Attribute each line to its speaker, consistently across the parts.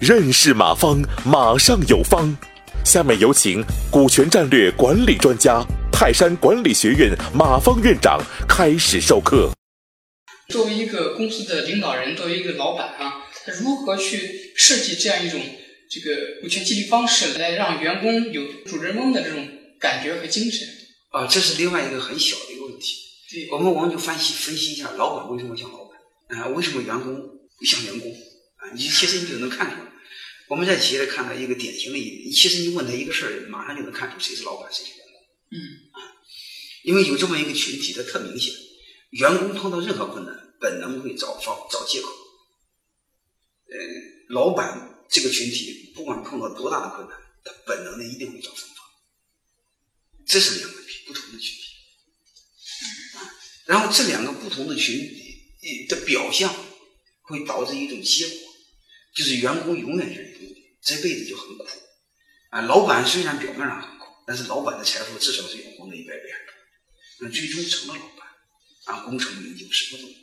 Speaker 1: 认识马方，马上有方。下面有请股权战略管理专家、泰山管理学院马方院长开始授课。
Speaker 2: 作为一个公司的领导人，作为一个老板啊，他如何去设计这样一种这个股权激励方式，来让员工有主人翁的这种感觉和精神？
Speaker 3: 啊，这是另外一个很小的一个问题。
Speaker 2: 对，
Speaker 3: 我们我们就分析分析一下，老板为什么像老板？啊，为什么员工不像员工？啊，你其实你就能看出来。我们在企业里看到一个典型的一点，其实你问他一个事儿，马上就能看出谁是老板，谁是员工。
Speaker 2: 嗯
Speaker 3: 啊，因为有这么一个群体，它特明显。员工碰到任何困难，本能会找方找借口。呃，老板这个群体，不管碰到多大的困难，他本能的一定会找方法。这是两个不同的群体。然后这两个不同的群体的表象，会导致一种结果。就是员工永远是零，这辈子就很苦啊。老板虽然表面上很苦，但是老板的财富至少是员工的一百倍那最终成了老板啊，功成名就什么都有。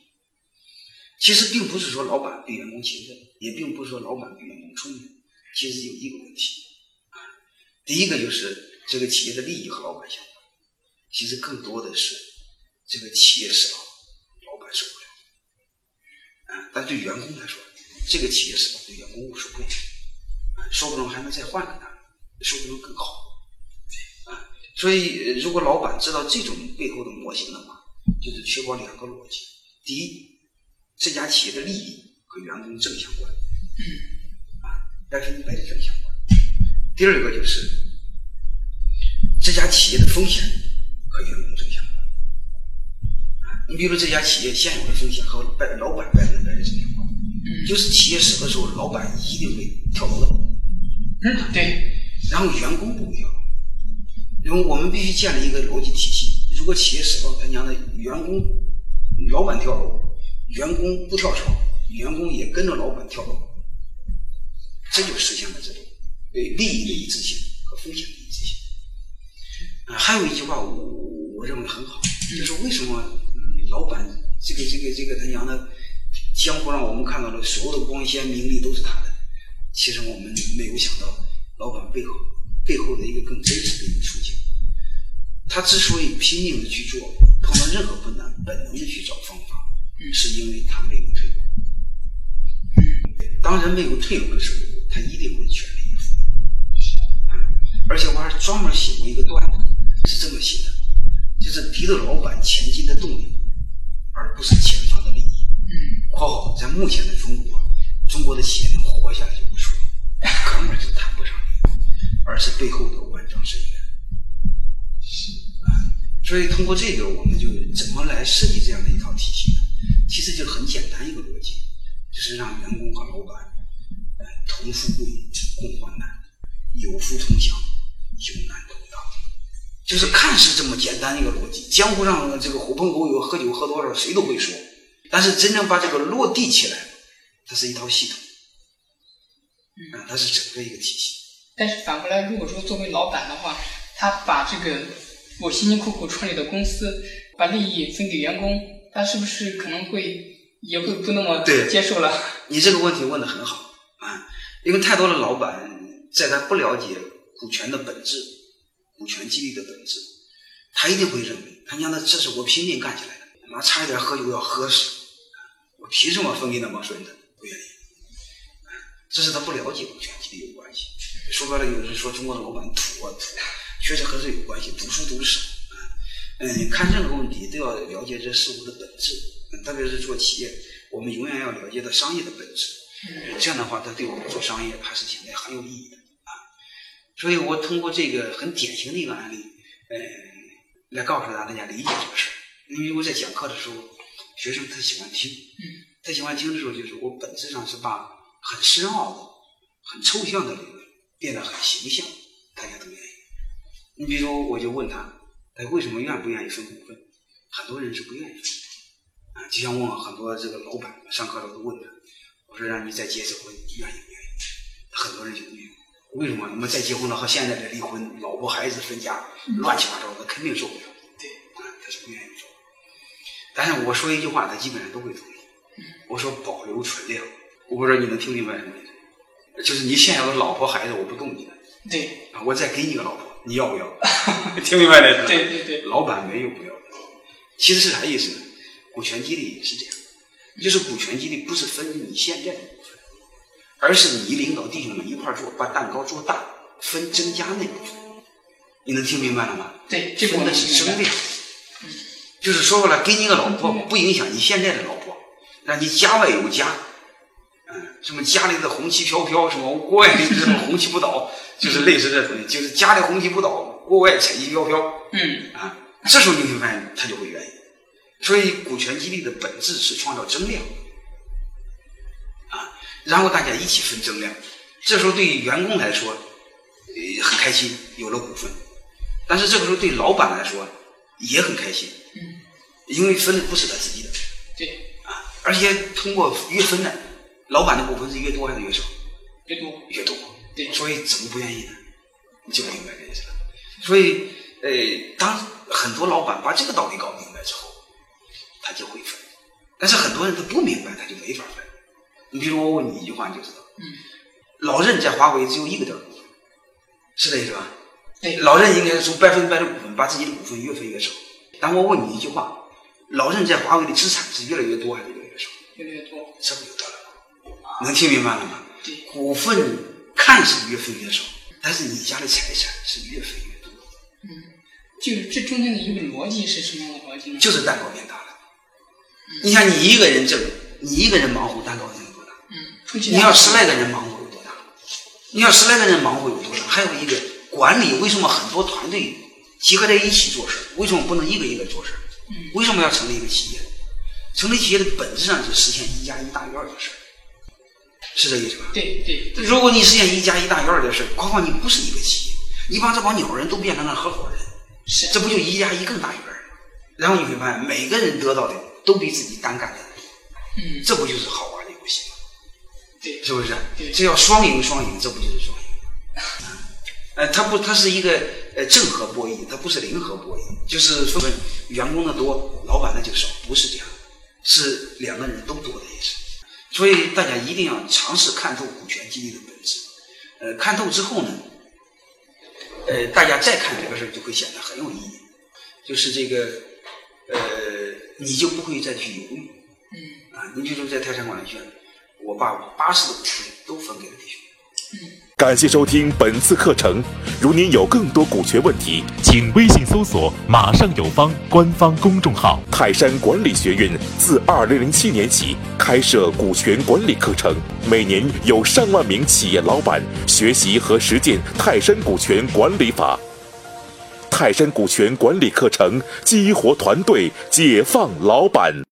Speaker 3: 其实并不是说老板比员工勤奋，也并不是说老板比员工聪明，其实有一个问题啊。第一个就是这个企业的利益和老板相关，其实更多的是这个企业死了，老板受不了。啊。但对员工来说，这个企业是对员工无所谓，说不定还能再换个呢，说不定更好，啊，所以如果老板知道这种背后的模型的话，就是确保两个逻辑：第一，这家企业的利益和员工正相关，啊，百分之百的正相关；第二个就是这家企业的风险你比如这家企业现有的风险和百老板百分之百的正相关。就是企业死的时候，老板一定会跳楼的。
Speaker 2: 嗯，对。
Speaker 3: 然后员工不一样，因为我们必须建立一个逻辑体系。如果企业死了，他娘的，员工、老板跳楼，员工不跳槽，员工也跟着老板跳楼，这就实现了这种对利益的一致性和风险的一致性。啊，还有一句话，我我认为很好，就是为什么老板这个这个这个他娘的。江湖上我们看到的所有的光鲜名利都是他的，其实我们没有想到老板背后背后的一个更真实的一个处境。他之所以拼命的去做，碰到任何困难本能的去找方法，是因为他没有退路。当人没有退路的时候，他一定会全力以赴。而且我还专门写过一个段子，是这么写的：就是提着老板前进的动力，而不是前方的利益。嗯括号在目前的中国，中国的企业能活下来就不说，根本就谈不上，而是背后的万丈深渊。是啊，所以通过这个，我们就怎么来设计这样的一套体系呢？其实就很简单一个逻辑，就是让员工和老板，嗯，同富贵，共患难，有福同享。就是看似这么简单的一个逻辑，江湖上这个狐朋狗友喝酒喝多了，谁都会说。但是真正把这个落地起来，它是一套系统，啊，它是整个一个体系。
Speaker 2: 但是反过来，如果说作为老板的话，他把这个我辛辛苦苦创立的公司，把利益分给员工，他是不是可能会也会不那么接受了？
Speaker 3: 你这个问题问的很好啊，因为太多的老板在他不了解股权的本质、股权激励的本质，他一定会认为，他娘的，这是我拼命干起来的，妈差一点喝酒要喝死。我凭什么分给那帮孙子？不愿意，这是他不了解股权激励有关系。说白了，有人说中国的老板土啊土，确实和这有关系。读书读的少，嗯，看任何问题都要了解这事物的本质，特别是做企业，我们永远要了解到商业的本质。这样的话，他对我们做商业还是现在很有意义的啊。所以我通过这个很典型的一个案例，呃，来告诉大家理解这个事儿。因为我在讲课的时候。学生他喜欢听，他喜欢听的时候，就是我本质上是把很深奥的、很抽象的理论变得很形象，大家都愿意。你比如，我就问他，他为什么愿不愿意分股份？很多人是不愿意分，啊，就像问很多这个老板，上课的时候都问他，我说让你再结一次婚，愿意不愿意？很多人就不愿意。为什么？你们再结婚了和现在的离婚，老婆孩子分家，乱七八糟的，肯定受不了。对，啊，他是不愿意做。但是我说一句话，他基本上都会同意。我说保留存量，我不知道你能听明白什么意思？就是你现有的老婆孩子，我不动你的
Speaker 2: 对
Speaker 3: 啊，我再给你个老婆，你要不要？听明白了是吧？
Speaker 2: 对对对，
Speaker 3: 老板没有不要的。其实是啥意思呢？股权激励也是这样，就是股权激励不是分你现在的而是你领导弟兄们一块儿做，把蛋糕做大，分增加那部分。你能听明白了吗？
Speaker 2: 对，这
Speaker 3: 的。是增量，就是说过来，给你个老婆不影响你现在的老婆，让你家外有家，嗯，什么家里的红旗飘飘，什么国外的什么红旗不倒，就是类似这种的，就是家里红旗不倒，国外彩旗飘飘，
Speaker 2: 嗯，
Speaker 3: 啊，这时候你会发现他就会愿意。所以股权激励的本质是创造增量，啊，然后大家一起分增量。这时候对于员工来说，呃，很开心，有了股份；但是这个时候对老板来说也很开心，
Speaker 2: 嗯，
Speaker 3: 因为分的不是他自己的
Speaker 2: 对，
Speaker 3: 啊，而且通过越分呢，老板的股份是越多还是越少？
Speaker 2: 越多，
Speaker 3: 越多。
Speaker 2: 对
Speaker 3: 所以怎么不愿意呢？你就明白这意思了。所以，呃，当很多老板把这个道理搞明白之后，他就会分。但是很多人他不明白，他就没法分。你比如我问你一句话，你就知道，
Speaker 2: 嗯，
Speaker 3: 老任在华为只有一个点儿股份，是这意思吧？
Speaker 2: 对，
Speaker 3: 老任应该是从百分之百的股份把自己的股份越分越少。但我问你一句话，老任在华为的资产是越来越多还是越来越少？
Speaker 2: 越来越多，
Speaker 3: 这不就得了吗？能听明白了吗？
Speaker 2: 对，
Speaker 3: 股份看似越分越少，但是你家的财产是越分越多，
Speaker 2: 嗯，就是这中间的一个逻辑是什么样的逻辑呢？
Speaker 3: 就是蛋糕变大了。你想，你一个人挣，你一个人忙活，蛋糕你要十来个人忙活有多大？你要十来个人忙活有多大？还有一个管理，为什么很多团队集合在一起做事？为什么不能一个一个做事？
Speaker 2: 嗯
Speaker 3: 为什么要成立一个企业？成立企业的本质上是实现一加一大于二的事儿，是这意思吧？
Speaker 2: 对对对，
Speaker 3: 如果你实现一加一大于二的事儿，何况你不是一个企业，你把这帮鸟人都变成了合伙人，
Speaker 2: 是，
Speaker 3: 这不就一加一更大于二吗？然后你会发现，每个人得到的都比自己单干的多，
Speaker 2: 嗯，
Speaker 3: 这不就是好玩的游戏吗？
Speaker 2: 对，
Speaker 3: 是不是
Speaker 2: 对？
Speaker 3: 这叫双赢双赢，这不就是双赢？呃，它不，它是一个呃正和博弈，它不是零和博弈，就是说员工的多，老板的就少，不是这样，是两个人都多的意思。所以大家一定要尝试看透股权激励的本质。呃，看透之后呢，呃，大家再看这个事儿就会显得很有意义，就是这个呃，你就不会再去犹豫。
Speaker 2: 嗯
Speaker 3: 啊，你比如在泰山管理学院，我把我八十的股份都分给了弟兄。
Speaker 1: 感谢收听本次课程。如您有更多股权问题，请微信搜索“马上有方”官方公众号。泰山管理学院自二零零七年起开设股权管理课程，每年有上万名企业老板学习和实践泰山股权管理法。泰山股权管理课程激活团队，解放老板。